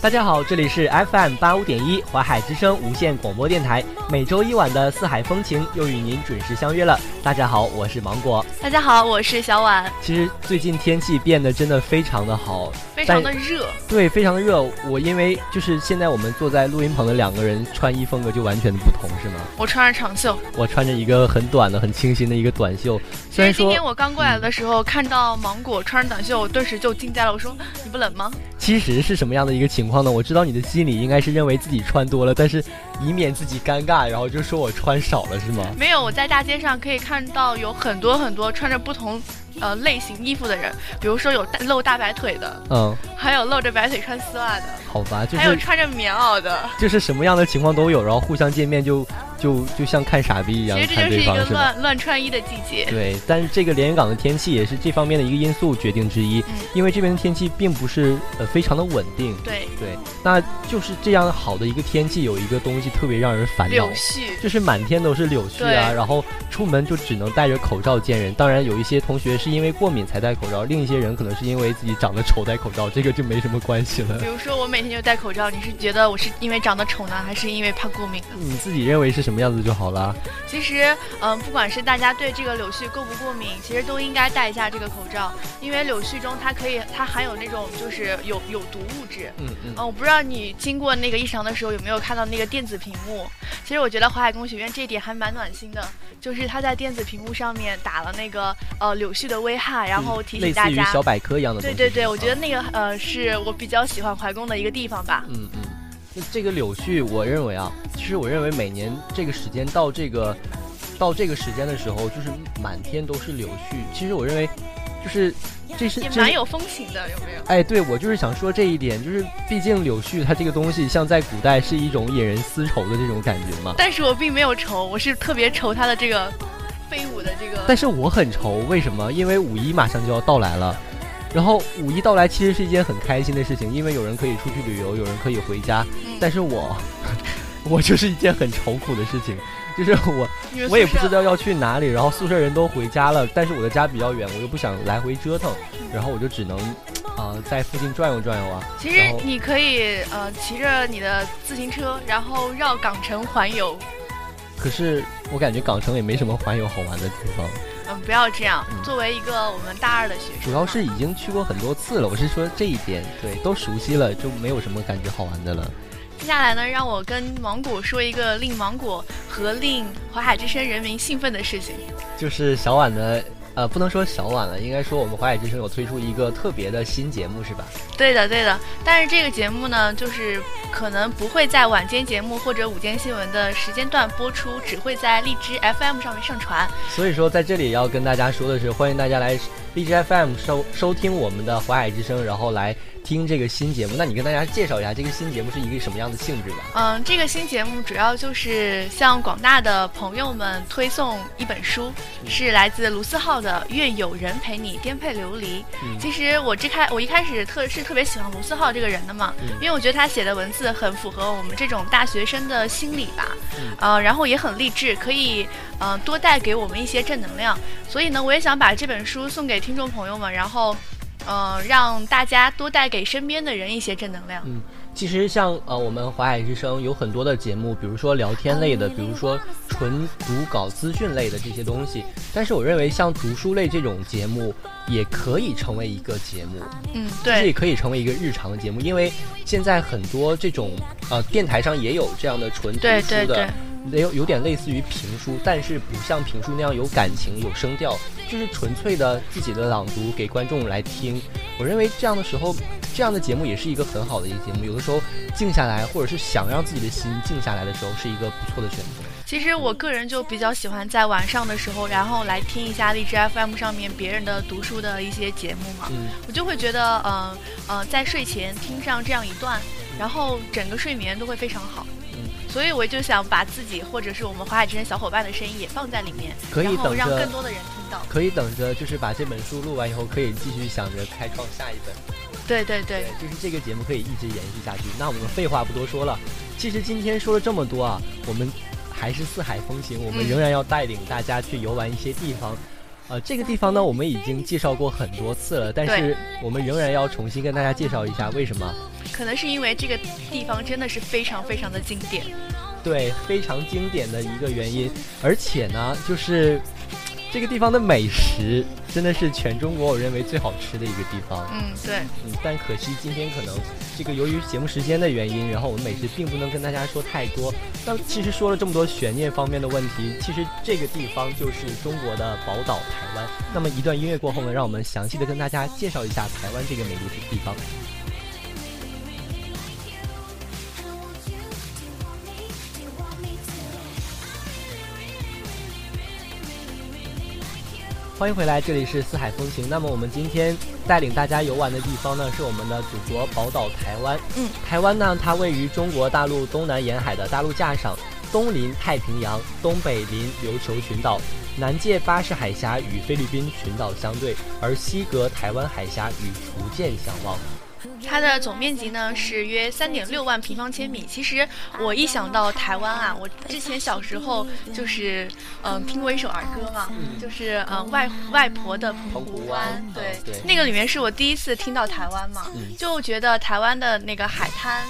大家好，这里是 FM 八五点一淮海之声无线广播电台，每周一晚的四海风情又与您准时相约了。大家好，我是芒果。大家好，我是小婉。其实最近天气变得真的非常的好，非常的热。对，非常的热。我因为就是现在我们坐在录音棚的两个人穿衣风格就完全的不同，是吗？我穿着长袖，我穿着一个很短的、很清新的一个短袖。虽然今天我刚过来的时候看到芒果穿着短袖，我顿时就惊呆了。我说：“你不冷吗？”其实是什么样的一个情况呢？我知道你的心里应该是认为自己穿多了，但是以免自己尴尬，然后就说我穿少了，是吗？没有，我在大街上可以看到有很多很多穿着不同。呃，类型衣服的人，比如说有露大白腿的，嗯，还有露着白腿穿丝袜的，好吧，就是还有穿着棉袄的，就是什么样的情况都有，然后互相见面就就就像看傻逼一样。其实这就是一个乱乱穿衣的季节。对，但是这个连云港的天气也是这方面的一个因素决定之一，因为这边的天气并不是呃非常的稳定。对对，那就是这样好的一个天气，有一个东西特别让人烦恼，柳絮，就是满天都是柳絮啊，然后出门就只能戴着口罩见人。当然有一些同学是。是因为过敏才戴口罩，另一些人可能是因为自己长得丑戴口罩，这个就没什么关系了。比如说我每天就戴口罩，你是觉得我是因为长得丑呢，还是因为怕过敏？你自己认为是什么样子就好了。其实，嗯，不管是大家对这个柳絮过不过敏，其实都应该戴一下这个口罩，因为柳絮中它可以，它含有那种就是有有毒物质。嗯嗯。嗯，我不知道你经过那个异常的时候有没有看到那个电子屏幕。其实我觉得淮海工学院这一点还蛮暖心的，就是他在电子屏幕上面打了那个呃柳絮的。危害，然后提醒大家，类似于小百科一样的。对对对，我觉得那个呃，是我比较喜欢怀工的一个地方吧。嗯嗯，那这个柳絮，我认为啊，其实我认为每年这个时间到这个到这个时间的时候，就是满天都是柳絮。其实我认为，就是这是也蛮有风情的，有没有？哎，对，我就是想说这一点，就是毕竟柳絮它这个东西，像在古代是一种引人思愁的这种感觉嘛。但是我并没有愁，我是特别愁它的这个。飞舞的这个，但是我很愁，为什么？因为五一马上就要到来了，然后五一到来其实是一件很开心的事情，因为有人可以出去旅游，有人可以回家。但是我，我就是一件很愁苦的事情，就是我，我也不知道要去哪里，然后宿舍人都回家了，但是我的家比较远，我又不想来回折腾，然后我就只能，啊，在附近转悠转悠啊。其实你可以呃骑着你的自行车，然后绕港城环游。可是我感觉港城也没什么环游好玩的地方。嗯，不要这样。作为一个我们大二的学生，主要是已经去过很多次了。我是说这一点，对，都熟悉了，就没有什么感觉好玩的了。接下来呢，让我跟芒果说一个令芒果和令淮海之声人民兴奋的事情，就是小婉的。呃，不能说小晚了，应该说我们华海之声有推出一个特别的新节目，是吧？对的，对的。但是这个节目呢，就是可能不会在晚间节目或者午间新闻的时间段播出，只会在荔枝 FM 上面上传。所以说，在这里要跟大家说的是，欢迎大家来荔枝 FM 收收听我们的华海之声，然后来。听这个新节目，那你跟大家介绍一下这个新节目是一个什么样的性质吧？嗯，这个新节目主要就是向广大的朋友们推送一本书，是来自卢思浩的《愿有人陪你颠沛流离》。其实我这开我一开始特是特别喜欢卢思浩这个人的嘛，因为我觉得他写的文字很符合我们这种大学生的心理吧，呃，然后也很励志，可以嗯多带给我们一些正能量。所以呢，我也想把这本书送给听众朋友们，然后。嗯，让大家多带给身边的人一些正能量。嗯，其实像呃，我们华海之声有很多的节目，比如说聊天类的，比如说纯读稿资讯类的这些东西。但是我认为像读书类这种节目也可以成为一个节目。嗯，对，也可以成为一个日常的节目，因为现在很多这种呃电台上也有这样的纯读书的。有有点类似于评书，但是不像评书那样有感情、有声调，就是纯粹的自己的朗读给观众来听。我认为这样的时候，这样的节目也是一个很好的一个节目。有的时候静下来，或者是想让自己的心静下来的时候，是一个不错的选择。其实我个人就比较喜欢在晚上的时候，然后来听一下荔枝 FM 上面别人的读书的一些节目嘛。嗯，我就会觉得，呃呃，在睡前听上这样一段，然后整个睡眠都会非常好。所以我就想把自己或者是我们华海之声小伙伴的声音也放在里面，可以等让更多的人听到。可以等着，就是把这本书录完以后，可以继续想着开创下一本。对对对，就是这个节目可以一直延续下去。那我们废话不多说了，其实今天说了这么多啊，我们还是四海风行，我们仍然要带领大家去游玩一些地方。呃，这个地方呢，我们已经介绍过很多次了，但是我们仍然要重新跟大家介绍一下为什么。可能是因为这个地方真的是非常非常的经典。对，非常经典的一个原因，而且呢，就是这个地方的美食真的是全中国我认为最好吃的一个地方。嗯，对。嗯，但可惜今天可能这个由于节目时间的原因，然后我们美食并不能跟大家说太多。那其实说了这么多悬念方面的问题，其实这个地方就是中国的宝岛台湾。那么一段音乐过后呢，让我们详细的跟大家介绍一下台湾这个美丽的地方。欢迎回来，这里是四海风情。那么我们今天带领大家游玩的地方呢，是我们的祖国宝岛台湾。嗯，台湾呢，它位于中国大陆东南沿海的大陆架上，东临太平洋，东北临琉球群岛，南界巴士海峡与菲律宾群岛相对，而西隔台湾海峡与福建相望。它的总面积呢是约三点六万平方千米。其实我一想到台湾啊，我之前小时候就是嗯听过一首儿歌嘛，就是嗯外外婆的澎湖湾，对，那个里面是我第一次听到台湾嘛，就觉得台湾的那个海滩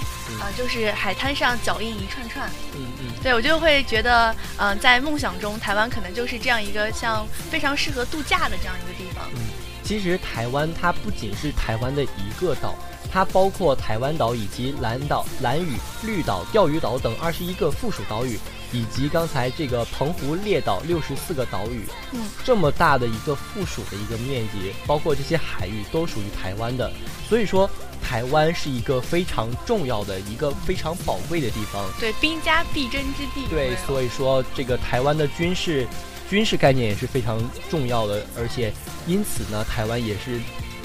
啊，就是海滩上脚印一串串，嗯嗯，对我就会觉得嗯在梦想中台湾可能就是这样一个像非常适合度假的这样一个地方。嗯，其实台湾它不仅是台湾的一个岛。它包括台湾岛以及蓝岛、蓝屿、绿岛、钓鱼岛等二十一个附属岛屿，以及刚才这个澎湖列岛六十四个岛屿。嗯，这么大的一个附属的一个面积，包括这些海域都属于台湾的。所以说，台湾是一个非常重要的一个非常宝贵的地方。对，兵家必争之地。对，所以说这个台湾的军事军事概念也是非常重要的，而且因此呢，台湾也是。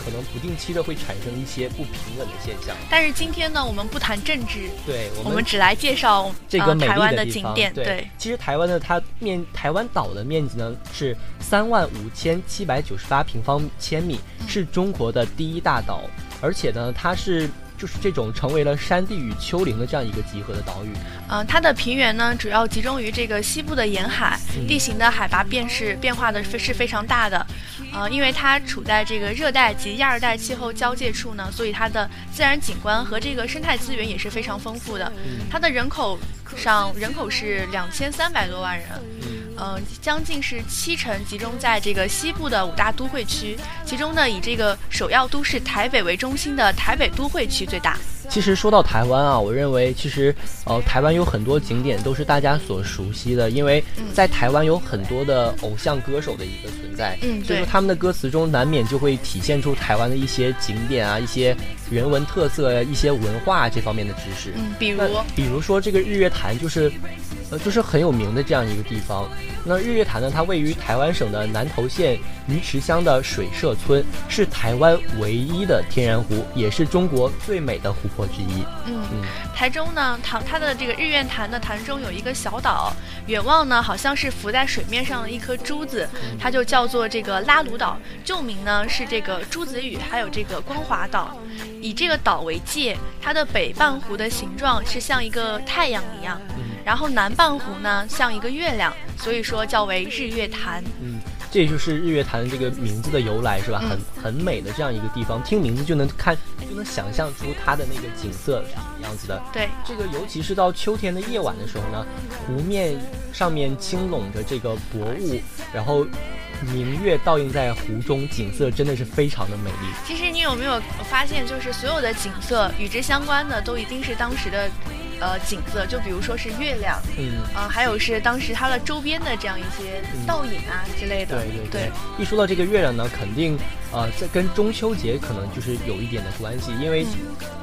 可能不定期的会产生一些不平稳的现象，但是今天呢，我们不谈政治，对，我们只来介绍这个台湾的景点。对，其实台湾的它面台湾岛的面积呢是三万五千七百九十八平方千米，是中国的第一大岛，而且呢，它是。就是这种成为了山地与丘陵的这样一个集合的岛屿。嗯，它的平原呢，主要集中于这个西部的沿海，地形的海拔变是变化的是非常大的。呃，因为它处在这个热带及亚热带气候交界处呢，所以它的自然景观和这个生态资源也是非常丰富的。它的人口上人口是两千三百多万人。嗯，将近是七成集中在这个西部的五大都会区，其中呢，以这个首要都市台北为中心的台北都会区最大。其实说到台湾啊，我认为其实呃，台湾有很多景点都是大家所熟悉的，因为在台湾有很多的偶像歌手的一个存在，嗯，所以说他们的歌词中难免就会体现出台湾的一些景点啊，一些人文特色、一些文化这方面的知识。嗯，比如比如说这个日月潭就是。就是很有名的这样一个地方。那日月潭呢？它位于台湾省的南投县鱼池乡的水社村，是台湾唯一的天然湖，也是中国最美的湖泊之一。嗯嗯。台中呢，它它的这个日月潭的潭中有一个小岛，远望呢好像是浮在水面上的一颗珠子，它就叫做这个拉鲁岛，旧名呢是这个朱子屿，还有这个光华岛。以这个岛为界，它的北半湖的形状是像一个太阳一样。然后南半湖呢像一个月亮，所以说叫为日月潭。嗯，这也就是日月潭这个名字的由来，是吧？很很美的这样一个地方，听名字就能看，就能想象出它的那个景色是什么样子的。对，这个尤其是到秋天的夜晚的时候呢，湖面上面轻拢着这个薄雾，然后明月倒映在湖中，景色真的是非常的美丽。其实你有没有发现，就是所有的景色与之相关的，都一定是当时的。呃，景色就比如说是月亮，嗯，啊，还有是当时它的周边的这样一些倒影啊之类的。对对对。一说到这个月亮呢，肯定呃，在跟中秋节可能就是有一点的关系，因为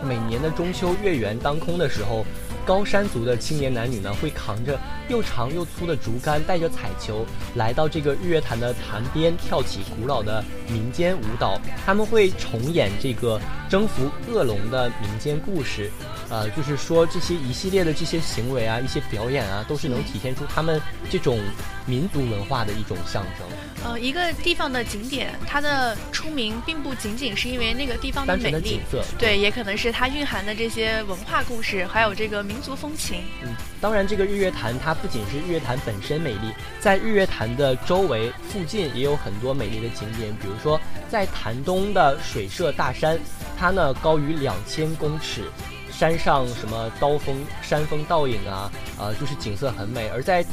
每年的中秋月圆当空的时候。高山族的青年男女呢，会扛着又长又粗的竹竿，带着彩球，来到这个日月潭的潭边，跳起古老的民间舞蹈。他们会重演这个征服恶龙的民间故事，呃，就是说这些一系列的这些行为啊，一些表演啊，都是能体现出他们这种民族文化的一种象征。呃，一个地方的景点，它的出名并不仅仅是因为那个地方的美丽，对，也可能是它蕴含的这些文化故事，还有这个民族风情。嗯，当然，这个日月潭它不仅是日月潭本身美丽，在日月潭的周围附近也有很多美丽的景点，比如说在潭东的水社大山，它呢高于两千公尺，山上什么刀锋山峰倒影啊，呃，就是景色很美。而在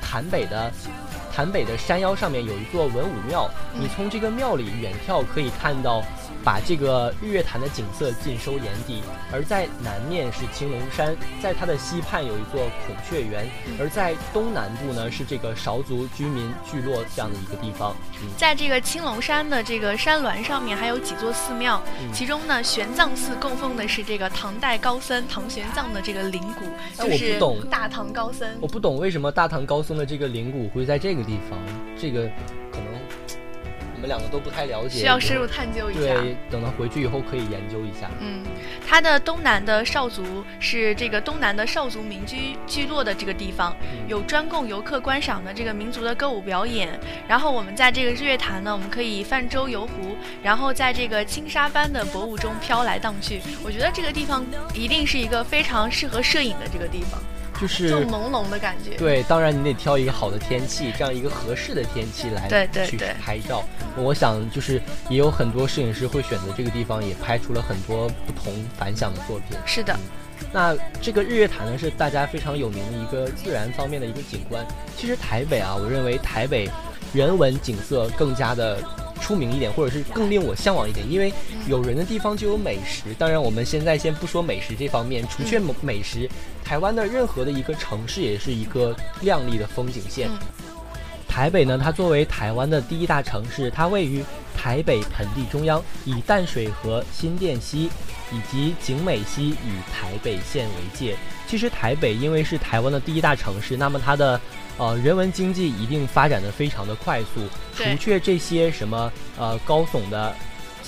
潭北的潭北的山腰上面有一座文武庙，你从这个庙里远眺可以看到。把这个日月潭的景色尽收眼底，而在南面是青龙山，在它的西畔有一座孔雀园，而在东南部呢是这个韶族居民聚落这样的一个地方。在这个青龙山的这个山峦上面还有几座寺庙，其中呢玄奘寺供奉的是这个唐代高僧唐玄奘的这个灵骨，就是大唐高僧。我不懂为什么大唐高僧的这个灵骨会在这个地方，这个。我们两个都不太了解，需要深入探究一下。对，等到回去以后可以研究一下。嗯，它的东南的少族是这个东南的少族民居聚落的这个地方，有专供游客观赏的这个民族的歌舞表演。然后我们在这个日月潭呢，我们可以泛舟游湖，然后在这个轻纱般的薄雾中飘来荡去。我觉得这个地方一定是一个非常适合摄影的这个地方。就是朦胧的感觉。对，当然你得挑一个好的天气，这样一个合适的天气来去拍照。我想就是也有很多摄影师会选择这个地方，也拍出了很多不同反响的作品。是的。那这个日月潭呢，是大家非常有名的一个自然方面的一个景观。其实台北啊，我认为台北人文景色更加的。出名一点，或者是更令我向往一点，因为有人的地方就有美食。当然，我们现在先不说美食这方面，除却美食，台湾的任何的一个城市也是一个亮丽的风景线。台北呢，它作为台湾的第一大城市，它位于台北盆地中央，以淡水河、新店溪以及景美溪与台北县为界。其实台北因为是台湾的第一大城市，那么它的。呃，人文经济一定发展的非常的快速，除却这些什么呃高耸的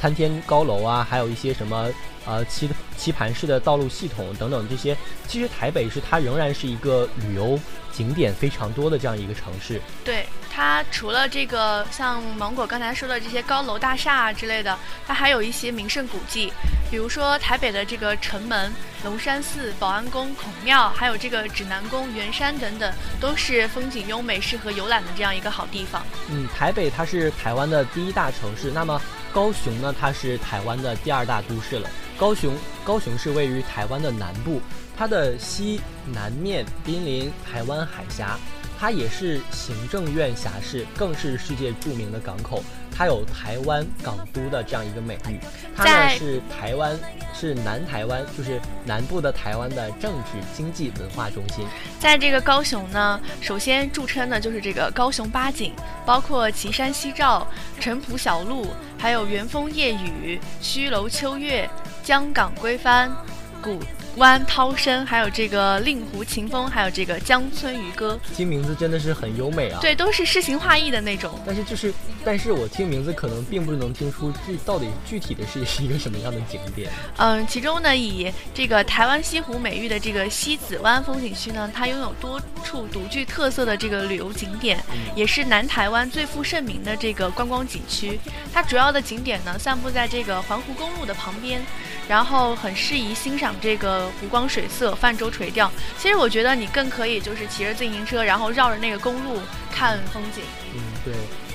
参天高楼啊，还有一些什么呃棋棋盘式的道路系统等等这些，其实台北是它仍然是一个旅游景点非常多的这样一个城市。对。它除了这个像芒果刚才说的这些高楼大厦啊之类的，它还有一些名胜古迹，比如说台北的这个城门、龙山寺、保安宫、孔庙，还有这个指南宫、圆山等等，都是风景优美、适合游览的这样一个好地方。嗯，台北它是台湾的第一大城市，那么高雄呢，它是台湾的第二大都市了。高雄，高雄是位于台湾的南部，它的西南面濒临台湾海峡。它也是行政院辖市，更是世界著名的港口。它有台湾港都的这样一个美誉。它呢是台湾，是南台湾，就是南部的台湾的政治、经济、文化中心。在这个高雄呢，首先著称的就是这个高雄八景，包括旗山夕照、城浦小路，还有元丰夜雨、虚楼秋月、江港归帆、古。湾涛声，还有这个令狐晴风，还有这个江村渔歌，听名字真的是很优美啊！对，都是诗情画意的那种。但是就是，但是我听名字可能并不能听出这到底具体的是是一个什么样的景点。嗯，其中呢，以这个台湾西湖美誉的这个西子湾风景区呢，它拥有多处独具特色的这个旅游景点，也是南台湾最负盛名的这个观光景区。它主要的景点呢，散布在这个环湖公路的旁边。然后很适宜欣赏这个湖光水色、泛舟垂钓。其实我觉得你更可以就是骑着自行车，然后绕着那个公路看风景。嗯，对，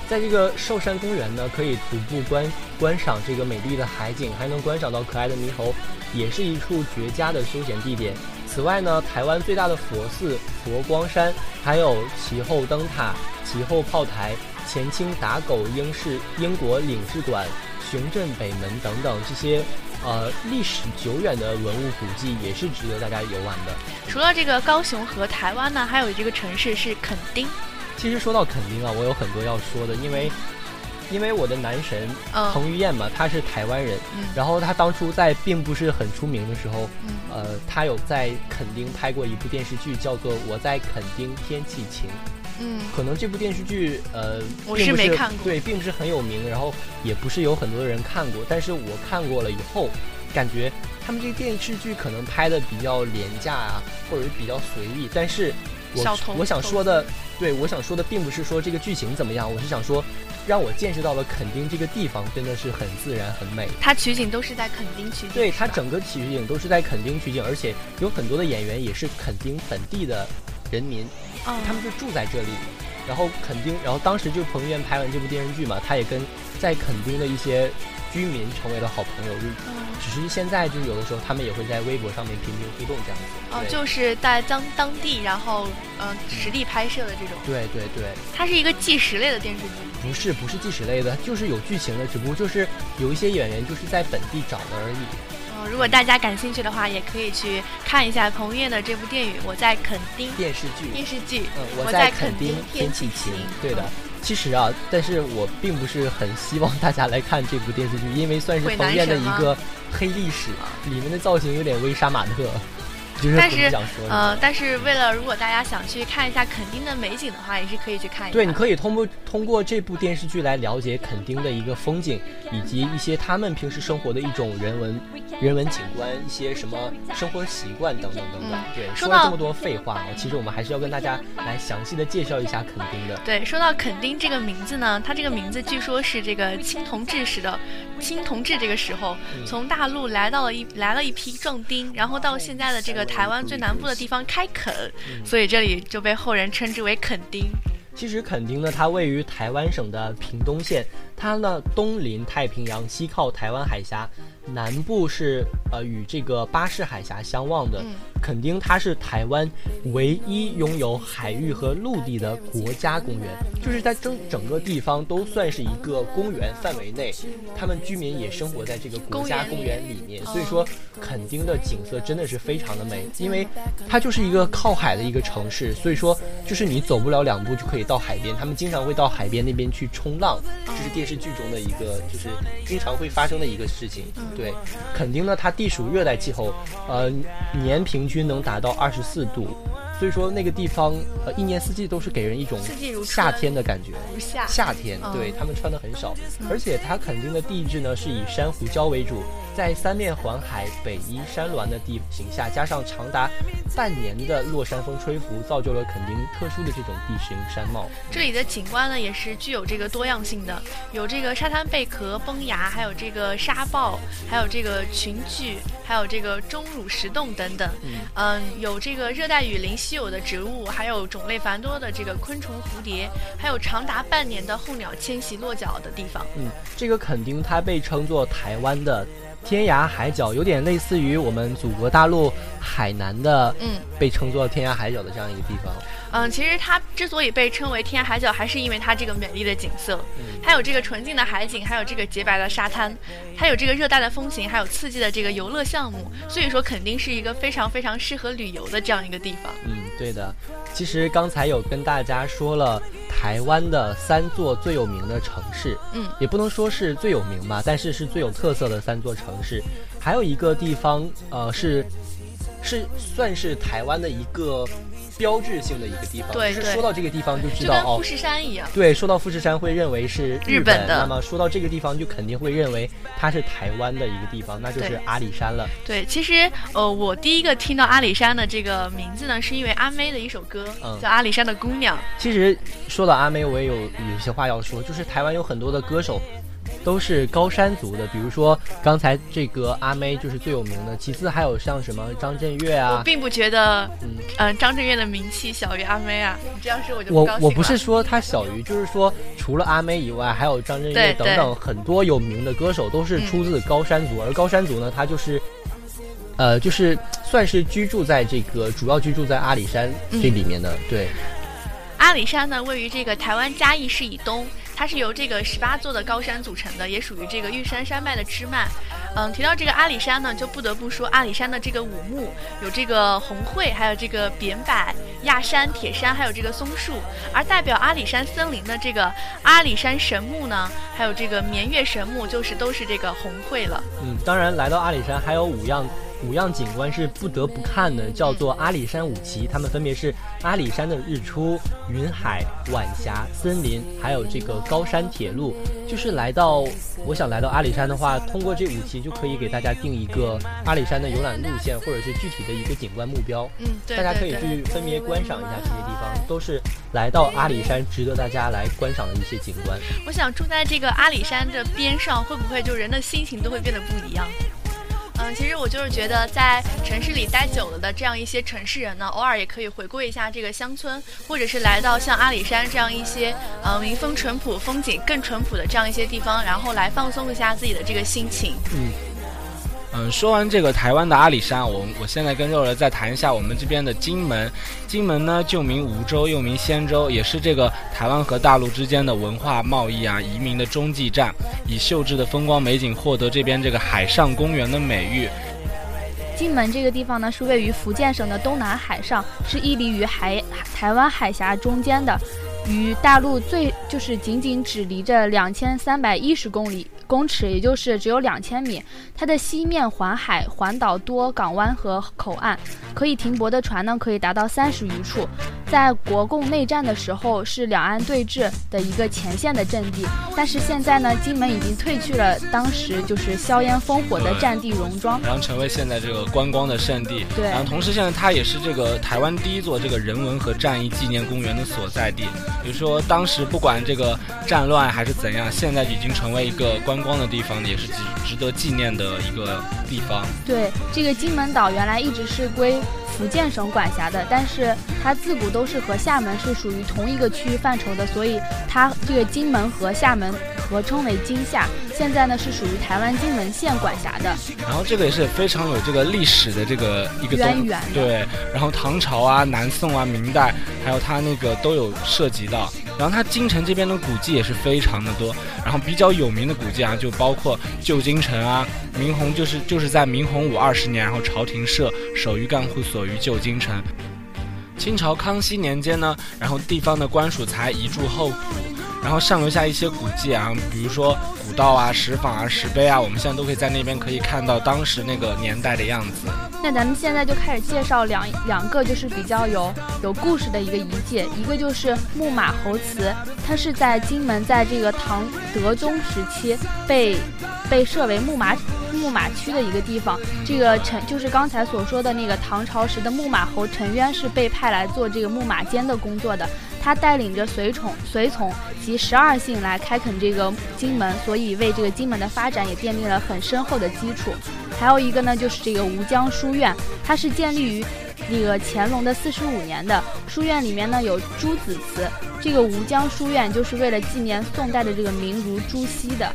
在这个寿山公园呢，可以徒步观观赏这个美丽的海景，还能观赏到可爱的猕猴，也是一处绝佳的休闲地点。此外呢，台湾最大的佛寺佛光山，还有其后灯塔、其后炮台、前清打狗英式英国领事馆、雄镇北门等等这些。呃，历史久远的文物古迹也是值得大家游玩的。除了这个高雄和台湾呢，还有这个城市是垦丁。其实说到垦丁啊，我有很多要说的，因为因为我的男神彭于晏嘛，他是台湾人，然后他当初在并不是很出名的时候，呃，他有在垦丁拍过一部电视剧，叫做《我在垦丁天气晴》。嗯，可能这部电视剧，呃，我是没看过，对，并不是很有名，然后也不是有很多人看过，但是我看过了以后，感觉他们这个电视剧可能拍的比较廉价啊，或者是比较随意，但是我我想说的，对，我想说的并不是说这个剧情怎么样，我是想说，让我见识到了垦丁这个地方真的是很自然很美。它取景都是在垦丁取景，对，它整个取景都是在垦丁取景，而且有很多的演员也是垦丁本地的。人民，他们就住在这里，然后垦丁，然后当时就彭于晏拍完这部电视剧嘛，他也跟在垦丁的一些居民成为了好朋友，就只是现在就是有的时候他们也会在微博上面频频互动这样子。哦，就是在当当地，然后嗯实地拍摄的这种。对对对。它是一个纪实类的电视剧。不是不是纪实类的，就是有剧情的，只不过就是有一些演员就是在本地找的而已。如果大家感兴趣的话，也可以去看一下彭于晏的这部电影《我在垦丁》电视剧。电视剧，嗯，我在垦丁，天气晴。对的，其实啊，但是我并不是很希望大家来看这部电视剧，因为算是彭于晏的一个黑历史，里面的造型有点微杀马特。但是，呃，但是为了如果大家想去看一下垦丁的美景的话，也是可以去看一下。对，你可以通过通过这部电视剧来了解垦丁的一个风景，以及一些他们平时生活的一种人文人文景观，一些什么生活习惯等等等等。对，说了这么多废话，其实我们还是要跟大家来详细的介绍一下垦丁的。对，说到垦丁这个名字呢，它这个名字据说是这个清同治时的清同治这个时候，从大陆来到了一来了一批壮丁，然后到现在的这个。台湾最南部的地方开垦，所以这里就被后人称之为垦丁。其实垦丁呢，它位于台湾省的屏东县，它呢东临太平洋，西靠台湾海峡。南部是呃与这个巴士海峡相望的，垦丁它是台湾唯一拥有海域和陆地的国家公园，就是在整整个地方都算是一个公园范围内，他们居民也生活在这个国家公园里面，所以说垦丁的景色真的是非常的美，因为它就是一个靠海的一个城市，所以说就是你走不了两步就可以到海边，他们经常会到海边那边去冲浪，这是电视剧中的一个就是经常会发生的一个事情。对，垦丁呢，它地属热带气候，呃，年平均能达到二十四度。所以说那个地方，呃，一年四季都是给人一种夏天的感觉。夏夏天，对他们穿的很少，而且它垦丁的地质呢是以珊瑚礁为主，在三面环海、北依山峦的地形下，加上长达半年的落山风吹拂，造就了垦丁特殊的这种地形山貌。这里的景观呢也是具有这个多样性的，有这个沙滩贝壳、崩崖，还有这个沙暴，还有这个群聚，还有这个钟乳石洞等等。嗯，有这个热带雨林。稀有的植物，还有种类繁多的这个昆虫、蝴蝶，还有长达半年的候鸟迁徙落脚的地方。嗯，这个垦丁它被称作台湾的天涯海角，有点类似于我们祖国大陆海南的，嗯，被称作天涯海角的这样一个地方。嗯，其实它之所以被称为天涯海角，还是因为它这个美丽的景色，它有这个纯净的海景，还有这个洁白的沙滩，它有这个热带的风情，还有刺激的这个游乐项目，所以说肯定是一个非常非常适合旅游的这样一个地方。嗯，对的。其实刚才有跟大家说了台湾的三座最有名的城市，嗯，也不能说是最有名吧，但是是最有特色的三座城市。还有一个地方，呃，是是算是台湾的一个。标志性的一个地方，对，说到这个地方就知道哦，富士山一样。对，说到富士山会认为是日本的，那么说到这个地方就肯定会认为它是台湾的一个地方，那就是阿里山了。对，其实呃，我第一个听到阿里山的这个名字呢，是因为阿妹的一首歌，叫《阿里山的姑娘》。其实说到阿妹，我也有有些话要说，就是台湾有很多的歌手。都是高山族的，比如说刚才这个阿妹就是最有名的，其次还有像什么张震岳啊。我并不觉得，嗯嗯，张震岳的名气小于阿妹啊。你这样说我就我我不是说他小于，就是说除了阿妹以外，还有张震岳等等很多有名的歌手都是出自高山族，而高山族呢，他就是，呃，就是算是居住在这个主要居住在阿里山这里面的。对，阿里山呢，位于这个台湾嘉义市以东。它是由这个十八座的高山组成的，也属于这个玉山山脉的支脉。嗯，提到这个阿里山呢，就不得不说阿里山的这个五木，有这个红桧，还有这个扁柏、亚山、铁山，还有这个松树。而代表阿里山森林的这个阿里山神木呢，还有这个绵月神木，就是都是这个红桧了。嗯，当然来到阿里山还有五样。五样景观是不得不看的，叫做阿里山五奇，它们分别是阿里山的日出、云海、晚霞、森林，还有这个高山铁路。就是来到，我想来到阿里山的话，通过这五奇就可以给大家定一个阿里山的游览路线，或者是具体的一个景观目标。嗯，对，大家可以去分别观赏一下这些地方，都是来到阿里山值得大家来观赏的一些景观。我想住在这个阿里山的边上，会不会就人的心情都会变得不一样？嗯，其实我就是觉得，在城市里待久了的这样一些城市人呢，偶尔也可以回顾一下这个乡村，或者是来到像阿里山这样一些，呃，民风淳朴、风景更淳朴的这样一些地方，然后来放松一下自己的这个心情。嗯。嗯，说完这个台湾的阿里山，我我现在跟肉肉再谈一下我们这边的金门。金门呢，旧名梧州，又名仙州，也是这个台湾和大陆之间的文化贸易啊、移民的中继站，以秀质的风光美景获得这边这个海上公园的美誉。金门这个地方呢，是位于福建省的东南海上，是屹立于海台湾海峡中间的，与大陆最就是仅仅只离着两千三百一十公里。公尺，也就是只有两千米。它的西面环海，环岛多港湾和口岸，可以停泊的船呢可以达到三十余处。在国共内战的时候，是两岸对峙的一个前线的阵地。但是现在呢，金门已经褪去了当时就是硝烟烽火的战地戎装，然后成为现在这个观光的圣地。对，然后同时现在它也是这个台湾第一座这个人文和战役纪念公园的所在地。比如说当时不管这个战乱还是怎样，现在已经成为一个观。观光的地方也是值值得纪念的一个地方。对，这个金门岛原来一直是归福建省管辖的，但是它自古都是和厦门是属于同一个区域范畴的，所以它这个金门和厦门合称为金厦。现在呢是属于台湾金门县管辖的。然后这个也是非常有这个历史的这个一个渊源。对，然后唐朝啊、南宋啊、明代，还有它那个都有涉及到。然后它京城这边的古迹也是非常的多，然后比较有名的古迹啊，就包括旧京城啊，明洪就是就是在明洪武二十年，然后朝廷设守御干户所于旧京城。清朝康熙年间呢，然后地方的官署才移驻后府，然后上留下一些古迹啊，比如说古道啊、石坊啊、石碑啊，我们现在都可以在那边可以看到当时那个年代的样子。那咱们现在就开始介绍两两个就是比较有有故事的一个遗迹，一个就是木马侯祠，它是在金门，在这个唐德宗时期被被设为木马木马区的一个地方。这个陈就是刚才所说的那个唐朝时的木马侯陈渊是被派来做这个木马监的工作的，他带领着随从随从及十二姓来开垦这个金门，所以为这个金门的发展也奠定了很深厚的基础。还有一个呢，就是这个吴江书院，它是建立于那个乾隆的四十五年的。书院里面呢有朱子祠，这个吴江书院就是为了纪念宋代的这个名儒朱熹的。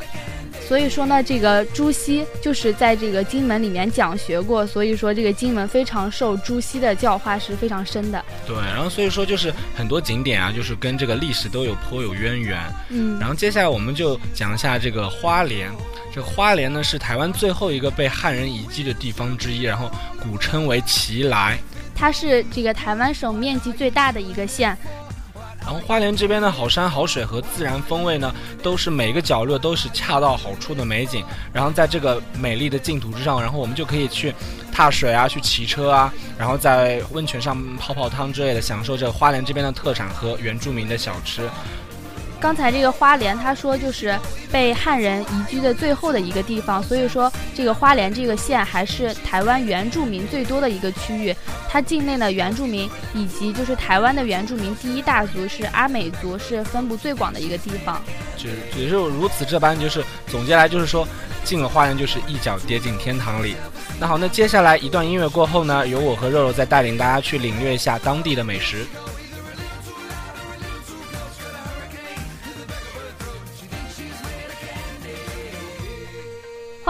所以说呢，这个朱熹就是在这个金门里面讲学过，所以说这个金门非常受朱熹的教化是非常深的。对，然后所以说就是很多景点啊，就是跟这个历史都有颇有渊源。嗯，然后接下来我们就讲一下这个花莲。这个花莲呢是台湾最后一个被汉人遗迹的地方之一，然后古称为奇莱。它是这个台湾省面积最大的一个县。然后花莲这边的好山好水和自然风味呢，都是每个角落都是恰到好处的美景。然后在这个美丽的净土之上，然后我们就可以去踏水啊，去骑车啊，然后在温泉上泡泡汤之类的，享受着花莲这边的特产和原住民的小吃。刚才这个花莲，他说就是被汉人移居的最后的一个地方，所以说这个花莲这个县还是台湾原住民最多的一个区域。它境内的原住民以及就是台湾的原住民第一大族是阿美族，是分布最广的一个地方。就也就如此这般，就是总结来就是说，进了花莲就是一脚跌进天堂里。那好，那接下来一段音乐过后呢，由我和肉肉再带领大家去领略一下当地的美食。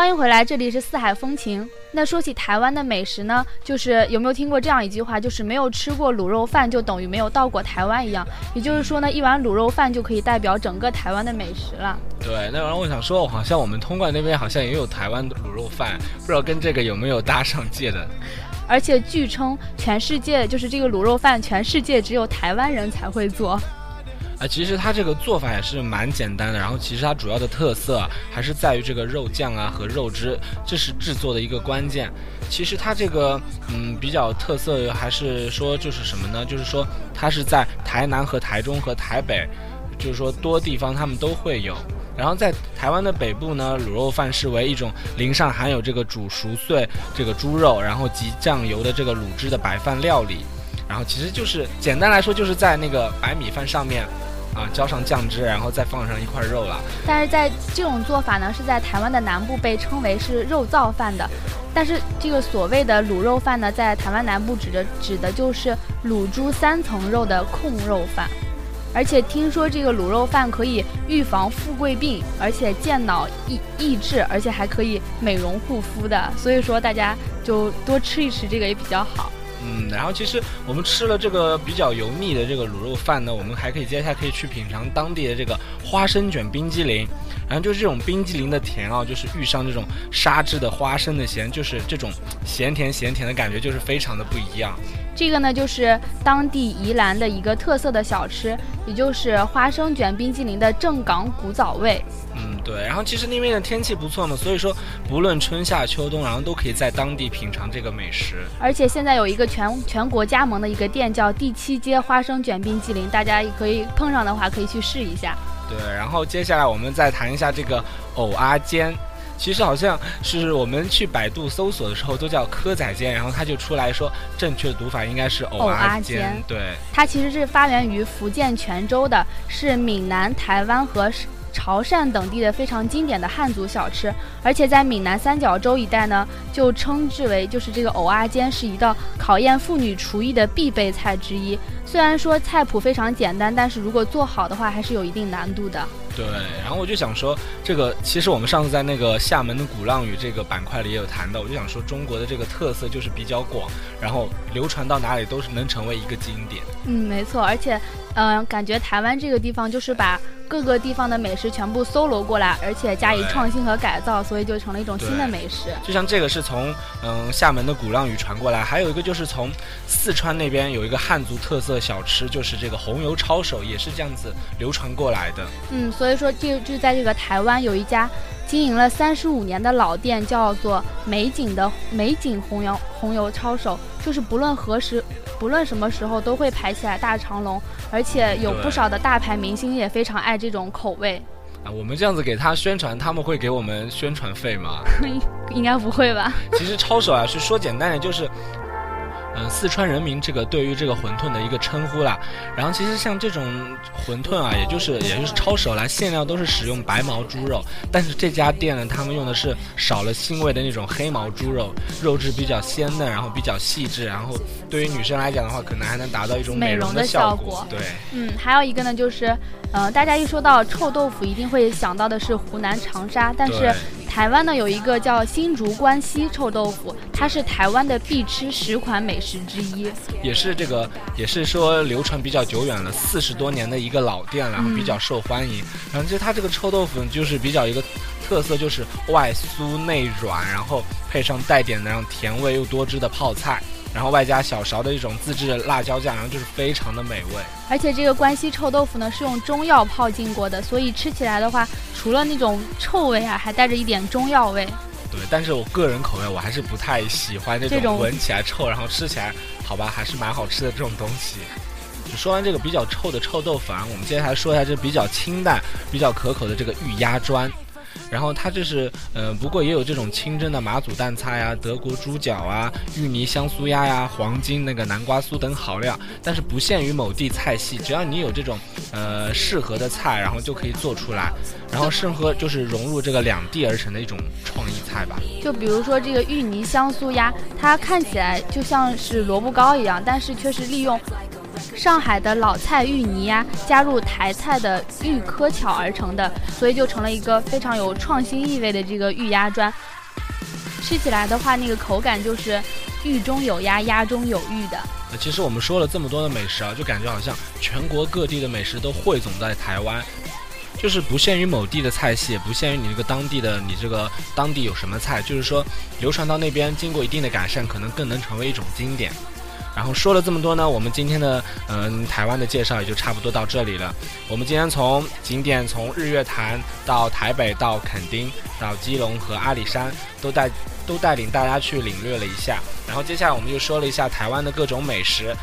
欢迎回来，这里是四海风情。那说起台湾的美食呢，就是有没有听过这样一句话，就是没有吃过卤肉饭就等于没有到过台湾一样。也就是说呢，一碗卤肉饭就可以代表整个台湾的美食了。对，那然后我想说，好像我们通关那边好像也有台湾的卤肉饭，不知道跟这个有没有搭上界的。而且据称，全世界就是这个卤肉饭，全世界只有台湾人才会做。啊，其实它这个做法也是蛮简单的，然后其实它主要的特色还是在于这个肉酱啊和肉汁，这是制作的一个关键。其实它这个嗯比较特色还是说就是什么呢？就是说它是在台南和台中和台北，就是说多地方他们都会有。然后在台湾的北部呢，卤肉饭视为一种淋上含有这个煮熟碎这个猪肉，然后及酱油的这个卤汁的白饭料理。然后其实就是简单来说，就是在那个白米饭上面。啊，浇上酱汁，然后再放上一块肉了。但是在这种做法呢，是在台湾的南部被称为是肉燥饭的。但是这个所谓的卤肉饭呢，在台湾南部指的指的就是卤猪三层肉的控肉饭。而且听说这个卤肉饭可以预防富贵病，而且健脑益益智，而且还可以美容护肤的。所以说大家就多吃一吃这个也比较好。嗯，然后其实我们吃了这个比较油腻的这个卤肉饭呢，我们还可以接下来可以去品尝当地的这个花生卷冰激凌。然后就是这种冰激凌的甜啊，就是遇上这种沙质的花生的咸，就是这种咸甜咸甜的感觉，就是非常的不一样。这个呢，就是当地宜兰的一个特色的小吃，也就是花生卷冰激凌的正港古早味。嗯，对。然后其实那边的天气不错嘛，所以说不论春夏秋冬，然后都可以在当地品尝这个美食。而且现在有一个全全国加盟的一个店叫第七街花生卷冰激凌，大家也可以碰上的话可以去试一下。对，然后接下来我们再谈一下这个藕阿煎，其实好像是我们去百度搜索的时候都叫蚵仔煎，然后它就出来说正确的读法应该是藕阿煎。对，它其实是发源于福建泉州的，是闽南、台湾和。潮汕等地的非常经典的汉族小吃，而且在闽南三角洲一带呢，就称之为就是这个藕阿煎是一道考验妇女厨艺的必备菜之一。虽然说菜谱非常简单，但是如果做好的话，还是有一定难度的。对，然后我就想说，这个其实我们上次在那个厦门的鼓浪屿这个板块里也有谈到，我就想说中国的这个特色就是比较广，然后流传到哪里都是能成为一个经典。嗯，没错，而且，嗯，感觉台湾这个地方就是把各个地方的美食全部搜罗过来，而且加以创新和改造，所以就成了一种新的美食。就像这个是从嗯厦门的鼓浪屿传过来，还有一个就是从四川那边有一个汉族特色小吃，就是这个红油抄手，也是这样子流传过来的。嗯。所以说，就就在这个台湾有一家经营了三十五年的老店，叫做美景的美景红油红油抄手，就是不论何时，不论什么时候都会排起来大长龙，而且有不少的大牌明星也非常爱这种口味。啊，我们这样子给他宣传，他们会给我们宣传费吗？应该不会吧。其实抄手啊，是说简单点就是。嗯，四川人民这个对于这个馄饨的一个称呼啦。然后其实像这种馄饨啊，也就是也就是抄手啦，馅料都是使用白毛猪肉。但是这家店呢，他们用的是少了腥味的那种黑毛猪肉，肉质比较鲜嫩，然后比较细致。然后对于女生来讲的话，可能还能达到一种美容的效果。对，嗯，还有一个呢，就是，呃，大家一说到臭豆腐，一定会想到的是湖南长沙，但是。台湾呢有一个叫新竹关西臭豆腐，它是台湾的必吃十款美食之一，也是这个也是说流传比较久远了，四十多年的一个老店，然后比较受欢迎。然后就它这个臭豆腐就是比较一个特色，就是外酥内软，然后配上带点那种甜味又多汁的泡菜。然后外加小勺的一种自制的辣椒酱，然后就是非常的美味。而且这个关西臭豆腐呢是用中药泡浸过的，所以吃起来的话，除了那种臭味啊，还带着一点中药味。对，但是我个人口味我还是不太喜欢这种闻起来臭，然后吃起来好吧，还是蛮好吃的这种东西。说完这个比较臭的臭豆腐，啊，我们接下来说一下这比较清淡、比较可口的这个玉鸭砖。然后它这是，呃，不过也有这种清蒸的马祖蛋菜呀、德国猪脚啊、芋泥香酥鸭呀、黄金那个南瓜酥等好料，但是不限于某地菜系，只要你有这种，呃，适合的菜，然后就可以做出来，然后适合就是融入这个两地而成的一种创意菜吧。就比如说这个芋泥香酥鸭，它看起来就像是萝卜糕一样，但是却是利用。上海的老菜芋泥呀，加入台菜的芋科巧而成的，所以就成了一个非常有创新意味的这个芋鸭砖。吃起来的话，那个口感就是芋中有鸭，鸭中有芋的。那其实我们说了这么多的美食啊，就感觉好像全国各地的美食都汇总在台湾，就是不限于某地的菜系，不限于你这个当地的你这个当地有什么菜，就是说流传到那边，经过一定的改善，可能更能成为一种经典。然后说了这么多呢，我们今天的嗯台湾的介绍也就差不多到这里了。我们今天从景点从日月潭到台北到垦丁到基隆和阿里山都带都带领大家去领略了一下。然后接下来我们就说了一下台湾的各种美食，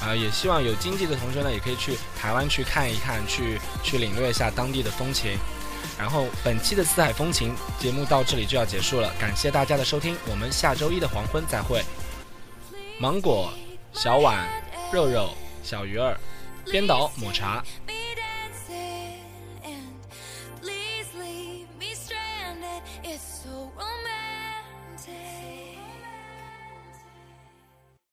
啊也希望有经济的同学呢也可以去台湾去看一看，去去领略一下当地的风情。然后本期的四海风情节目到这里就要结束了，感谢大家的收听，我们下周一的黄昏再会。芒果。小碗，肉肉，小鱼儿，编导抹茶。